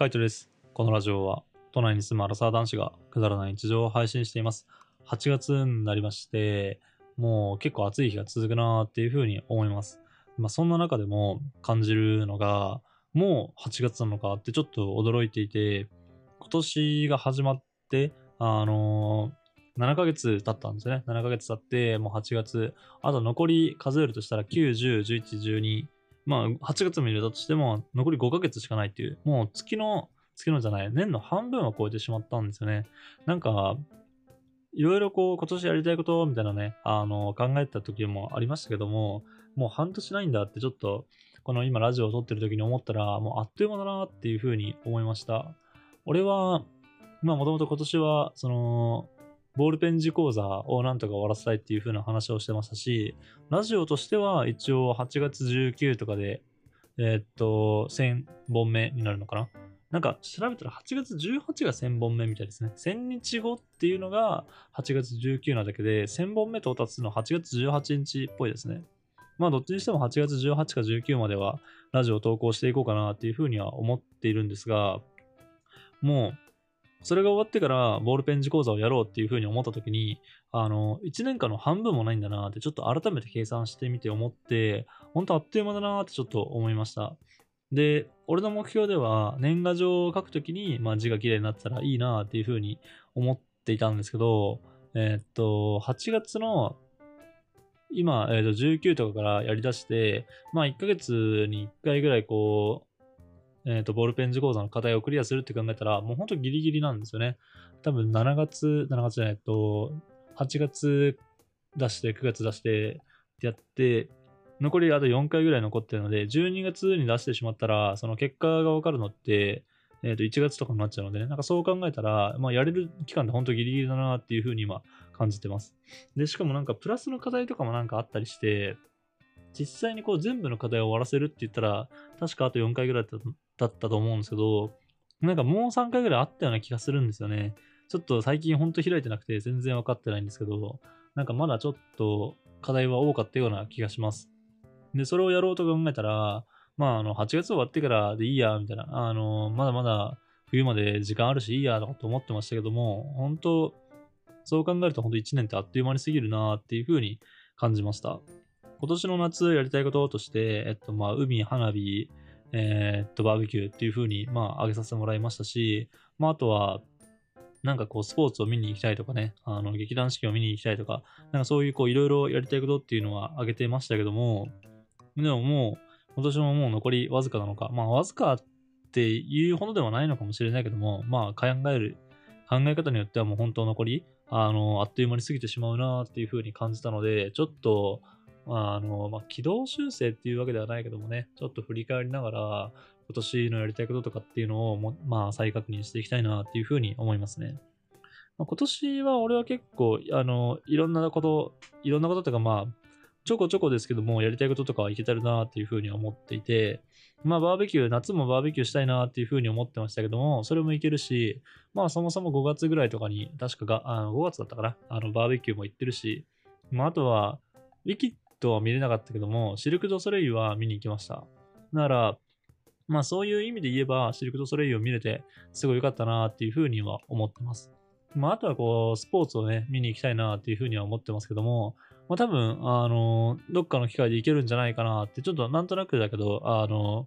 カイトです。このラジオは、都内に住むアラサー男子がくだらない日常を配信しています。8月になりまして、もう結構暑い日が続くなーっていうふうに思います。まあ、そんな中でも感じるのが、もう8月なのかってちょっと驚いていて、今年が始まって、あのー7ヶ月経ったんですね。7ヶ月経って、もう8月。あと残り数えるとしたら9、10、11、12。まあ、8月も入れたとしても、残り5ヶ月しかないっていう、もう月の、月のじゃない、年の半分は超えてしまったんですよね。なんか、いろいろこう、今年やりたいことみたいなね、あの、考えた時もありましたけども、もう半年ないんだってちょっと、この今ラジオを撮ってる時に思ったら、もうあっという間だなっていうふうに思いました。俺は、まあもともと今年は、その、ボールペン字講座をなんとか終わらせたいっていう風な話をしてましたし、ラジオとしては一応8月19とかで、えーっと、1000本目になるのかな？なんか調べたら8月18が1000本目みたいですね。1000日後っていうのが8月19なだけで、1000本目到達するのは8月18日っぽいですね。まあどっちにしても8月18か19まではラジオを投稿していこうかなっていうふうには思っているんですが、もうそれが終わってからボールペン字講座をやろうっていうふうに思った時に、あの、1年間の半分もないんだなってちょっと改めて計算してみて思って、本当あっという間だなってちょっと思いました。で、俺の目標では年賀状を書くときに、まあ、字が綺麗になったらいいなっていうふうに思っていたんですけど、えーっと、8月の今、えーと、19とかからやり出して、まあ、1ヶ月に1回ぐらいこう、えっ、と、ボールペン字講座の課題をクリアするって考えたら、もうほんとギリギリなんですよね。多分7月、7月じゃない、と、8月出して、9月出して、やって、残りあと4回ぐらい残ってるので、12月に出してしまったら、その結果がわかるのって、えっ、と、1月とかになっちゃうのでね、なんかそう考えたら、まあ、やれる期間って本当ギリギリだなっていうふうに今感じてます。で、しかもなんかプラスの課題とかもなんかあったりして、実際にこう全部の課題を終わらせるって言ったら、確かあと4回ぐらいだっただったと思うんですけど、なんかもう3回ぐらいあったような気がするんですよね。ちょっと最近ほんと開いてなくて全然分かってないんですけど、なんかまだちょっと課題は多かったような気がします。で、それをやろうと考えたら、まあ、あの、8月終わってからでいいや、みたいな、あの、まだまだ冬まで時間あるしいいや、と思ってましたけども、本当そう考えると本当1年ってあっという間に過ぎるなっていうふうに感じました。今年の夏やりたいこととして、えっと、まあ、海、花火、えーっと、バーベキューっていう風に、まあ、挙げさせてもらいましたし、まあ、あとは、なんかこう、スポーツを見に行きたいとかね、あの、劇団四季を見に行きたいとか、なんかそういうこう、いろいろやりたいことっていうのは挙げてましたけども、でももう、今年ももう残りわずかなのか、まあ、わずかっていうほどではないのかもしれないけども、まあ、考える、考え方によってはもう本当残り、あの、あっという間に過ぎてしまうなっていう風に感じたので、ちょっと、あの、まあ、軌道修正っていうわけではないけどもね、ちょっと振り返りながら、今年のやりたいこととかっていうのをも、まあ、再確認していきたいなっていうふうに思いますね。まあ、今年は俺は結構、あの、いろんなこと、いろんなこととか、まあ、ちょこちょこですけども、やりたいこととかはいけてるなっていうふうに思っていて、まあ、バーベキュー、夏もバーベキューしたいなっていうふうに思ってましたけども、それもいけるし、まあ、そもそも5月ぐらいとかに、確かが、あの5月だったかな、あの、バーベキューも行ってるし、まあ、あとは、ウィキッドは見れなかったけども、シルク・ド・ソレイユは見に行きました。なら、まあそういう意味で言えば、シルク・ド・ソレイユを見れて、すごい良かったなっていうふうには思ってます。まああとはこう、スポーツをね、見に行きたいなっていうふうには思ってますけども、まあ多分、あの、どっかの機会で行けるんじゃないかなって、ちょっとなんとなくだけど、あの、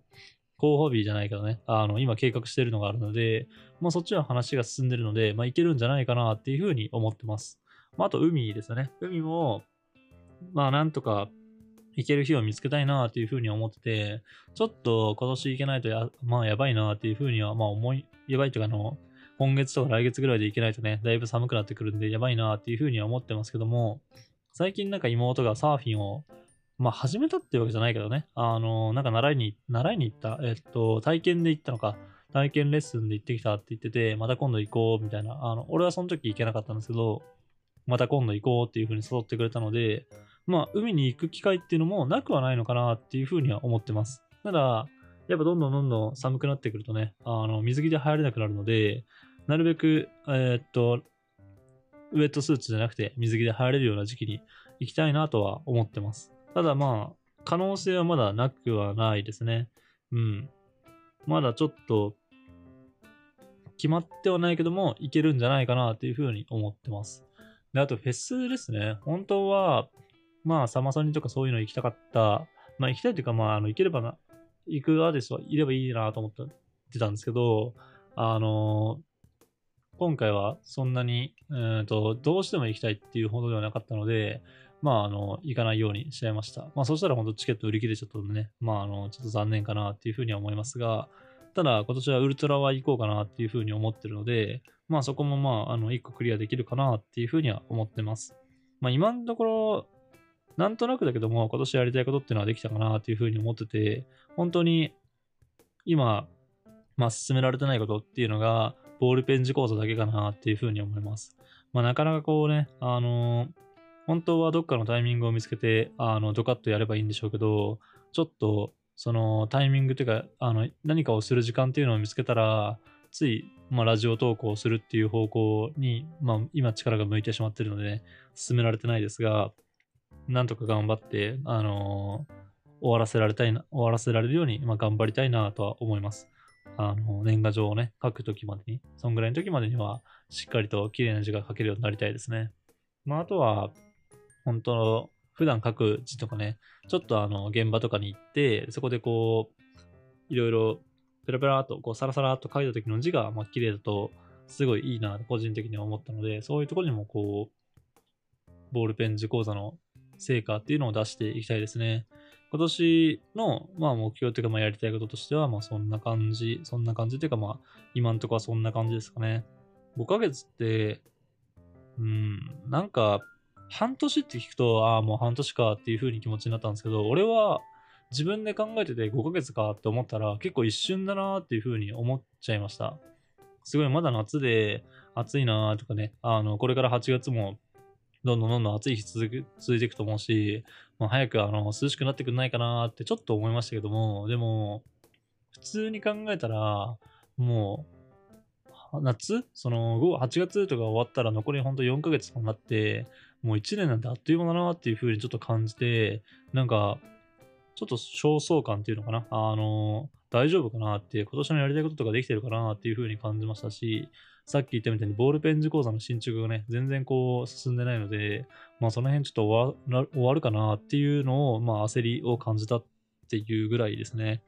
候補日じゃないけどね、あの、今計画してるのがあるので、まあそっちは話が進んでるので、まあ行けるんじゃないかなっていうふうに思ってます。まああと海ですよね。海も、まあなんとか行ける日を見つけたいなっていうふうに思ってて、ちょっと今年行けないとや、まあやばいなっていうふうには、まあ思い、やばいというかあの、今月とか来月ぐらいで行けないとね、だいぶ寒くなってくるんでやばいなっていうふうには思ってますけども、最近なんか妹がサーフィンを、まあ始めたっていうわけじゃないけどね、あの、なんか習いに、習いに行った、えっと、体験で行ったのか、体験レッスンで行ってきたって言ってて、また今度行こうみたいな、あの、俺はその時行けなかったんですけど、また今度行こうっていうふうに誘ってくれたので、まあ、海に行く機会っていうのもなくはないのかなっていうふうには思ってます。ただ、やっぱどんどんどんどん寒くなってくるとね、あの、水着で入れなくなるので、なるべく、えーっと、ウェットスーツじゃなくて水着で入れるような時期に行きたいなとは思ってます。ただまあ、可能性はまだなくはないですね。うん。まだちょっと、決まってはないけども、いけるんじゃないかなっていうふうに思ってます。で、あとフェスですね。本当は、まあ、サマソニとかそういうの行きたかった。まあ、行きたいというか、まあ、あの、行ければな、行くアーティストはいればいいなと思ってたんですけど、あの今回はそんなに、えーと、どうしても行きたいっていうほどではなかったので、まあ、あの、行かないようにしちゃいました。まあ、そしたら本当チケット売り切れちゃったのでね、まあ、あの、ちょっと残念かなっていうふうには思いますが、ただ、今年はウルトラは行こうかなっていうふうに思ってるので、まあ、そこもまあ、あの、1個クリアできるかなっていうふうには思ってます。まあ、今のところ、なんとなくだけども、今年やりたいことっていうのはできたかなっていうふうに思ってて、本当に、今、まあ、進められてないことっていうのが、ボールペン字講座だけかなっていうふうに思います。まあ、なかなかこうね、あのー本当はどっかのタイミングを見つけて、あの、ドカッとやればいいんでしょうけど、ちょっと、そのタイミングというか、あの、何かをする時間っていうのを見つけたら、つい、まあ、ラジオ投稿するっていう方向に、まあ、今力が向いてしまってるので、ね、進められてないですが、なんとか頑張って、あのー、終わらせられたいな、終わらせられるように、まあ、頑張りたいなとは思います。あの、年賀状をね、書くときまでに、そんぐらいの時までには、しっかりと綺麗な字が書けるようになりたいですね。まあ、あとは、本当普段書く字とかね、ちょっとあの、現場とかに行って、そこでこう、いろいろ、ペラペラと、こう、サラサラと書いた時の字が、まあ、綺麗だと、すごいいいな、個人的には思ったので、そういうところにもこう、ボールペン字講座の成果っていうのを出していきたいですね。今年の、まあ、目標というか、まあ、やりたいこととしては、まあ、そんな感じ、そんな感じというか、まあ、今んとこはそんな感じですかね。5ヶ月って、うん、なんか、半年って聞くと、ああ、もう半年かっていう風に気持ちになったんですけど、俺は自分で考えてて5ヶ月かって思ったら結構一瞬だなっていう風に思っちゃいました。すごいまだ夏で暑いなとかね、あの、これから8月もどんどんどんどん暑い日続続いていくと思うし、もう早くあの涼しくなってくんないかなってちょっと思いましたけども、でも、普通に考えたら、もう、夏？その8月とか終わったら残りほんと4ヶ月となって、もう1年なんてあっという間だなっていう風にちょっと感じて、なんか、ちょっと焦燥感っていうのかな？あの、大丈夫かなって、今年のやりたいこととかできてるかなっていう風に感じましたし、さっき言ったみたいにボールペン字講座の進捗がね、全然こう進んでないので、まあその辺ちょっと終わ終わるかなっていうのを、まあ焦りを感じたっていうぐらいですね。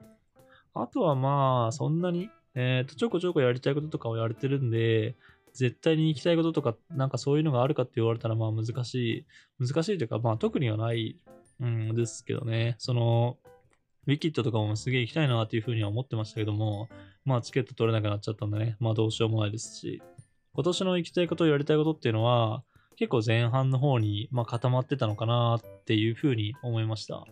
あとはまあ、そんなに、えっ、ー、と、ちょこちょこやりたいこととかをやれてるんで、絶対に行きたいこととか、なんかそういうのがあるかって言われたら、まあ難しい、難しいというか、まあ特にはない、うんですけどね。その、ウィキッドとかもすげえ行きたいなっていうふうには思ってましたけども、まあチケット取れなくなっちゃったんでね、まあどうしようもないですし、今年の行きたいこと、やりたいことっていうのは、結構前半の方に、まあ、固まってたのかなっていうふうに思いました。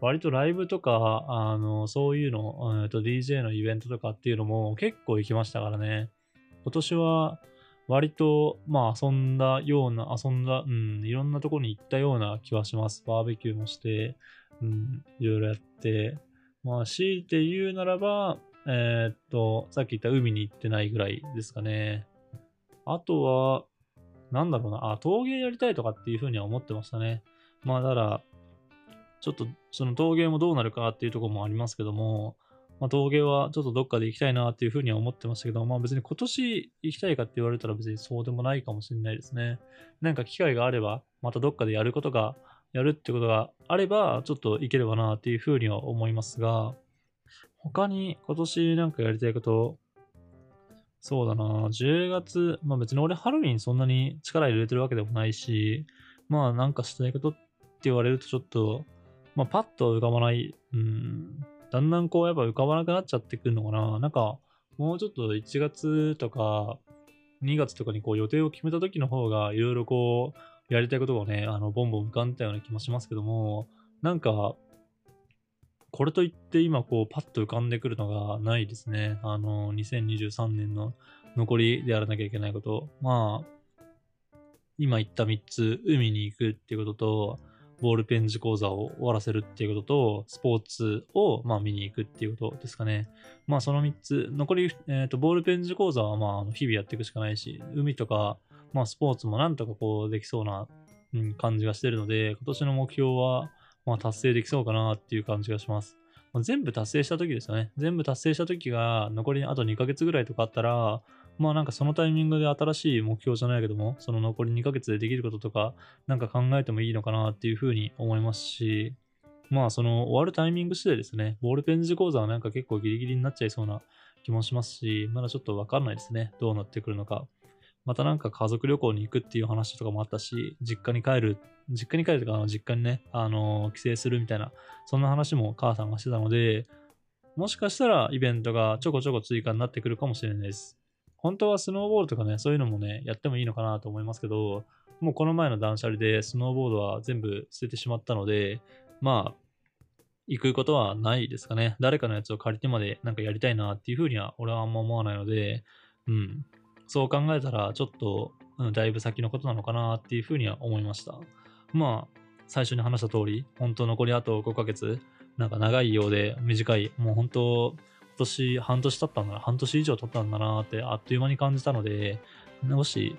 割とライブとか、あの、そういうの、えっと DJ のイベントとかっていうのも結構行きましたからね。今年は割と、まあ遊んだような、遊んだ、うん、いろんなところに行ったような気はします。バーベキューもして、うん、いろいろやって。まあ強いて言うならば、えー、っと、さっき言った海に行ってないぐらいですかね。あとは、なんだろうな、あ、陶芸やりたいとかっていうふうには思ってましたね。まあだから、ちょっとその陶芸もどうなるかっていうところもありますけども、まあ、陶芸はちょっとどっかで行きたいなっていうふうには思ってましたけど、まあ別に今年行きたいかって言われたら別にそうでもないかもしれないですね。なんか機会があれば、またどっかでやることが、やるってことがあれば、ちょっと行ければなっていうふうには思いますが、他に今年なんかやりたいこと、そうだな、10月、まあ別に俺ハロウィンそんなに力入れてるわけでもないし、まあなんかしたいことって言われるとちょっと、まあパッと浮かばない、うん、だんだんこうやっぱ浮かばなくなっちゃってくるのかな。なんか、もうちょっと1月とか2月とかにこう予定を決めた時の方がいろいろこうやりたいことがね、あの、ボンボン浮かんだような気もしますけども、なんか、これといって今こうパッと浮かんでくるのがないですね。あの、2023年の残りでやらなきゃいけないこと。まあ、今言った3つ、海に行くっていうことと、ボールペン字講座を終わらせるっていうことと、スポーツをまあ見に行くっていうことですかね。まあその3つ、残り、えーと、ボールペン字講座はまあ日々やっていくしかないし、海とか、まあスポーツもなんとかこうできそうな、うん、感じがしてるので、今年の目標はまあ達成できそうかなっていう感じがします。まあ、全部達成した時ですよね。全部達成した時が残りあと2ヶ月ぐらいとかあったら、まあなんかそのタイミングで新しい目標じゃないけども、その残り2ヶ月でできることとか、なんか考えてもいいのかなっていうふうに思いますし、まあその終わるタイミング次第ですね、ボールペン字講座はなんか結構ギリギリになっちゃいそうな気もしますし、まだちょっとわかんないですね、どうなってくるのか。またなんか家族旅行に行くっていう話とかもあったし、実家に帰る、実家に帰るとか、実家にね、あの、帰省するみたいな、そんな話も母さんがしてたので、もしかしたらイベントがちょこちょこ追加になってくるかもしれないです。本当はスノーボールとかね、そういうのもね、やってもいいのかなと思いますけど、もうこの前の断捨離でスノーボードは全部捨ててしまったので、まあ、行くことはないですかね。誰かのやつを借りてまでなんかやりたいなっていうふうには俺はあんま思わないので、うん。そう考えたらちょっと、うん、だいぶ先のことなのかなっていうふうには思いました。まあ、最初に話した通り、本当残りあと5ヶ月、なんか長いようで短い、もう本当、年半年経ったんだな、半年以上経ったんだなってあっという間に感じたので、もし、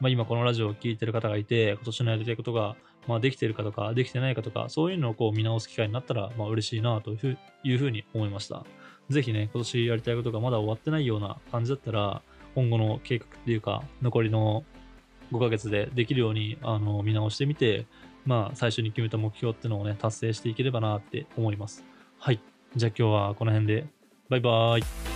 まあ、今このラジオを聴いてる方がいて、今年のやりたいことが、まあ、できてるかとか、できてないかとか、そういうのをこう見直す機会になったら、まあ、嬉しいなというふうに思いました。ぜひね、今年やりたいことがまだ終わってないような感じだったら、今後の計画っていうか、残りの5ヶ月でできるようにあの見直してみて、まあ、最初に決めた目標っていうのをね、達成していければなって思います。はい。じゃあ今日はこの辺で、バイバイ。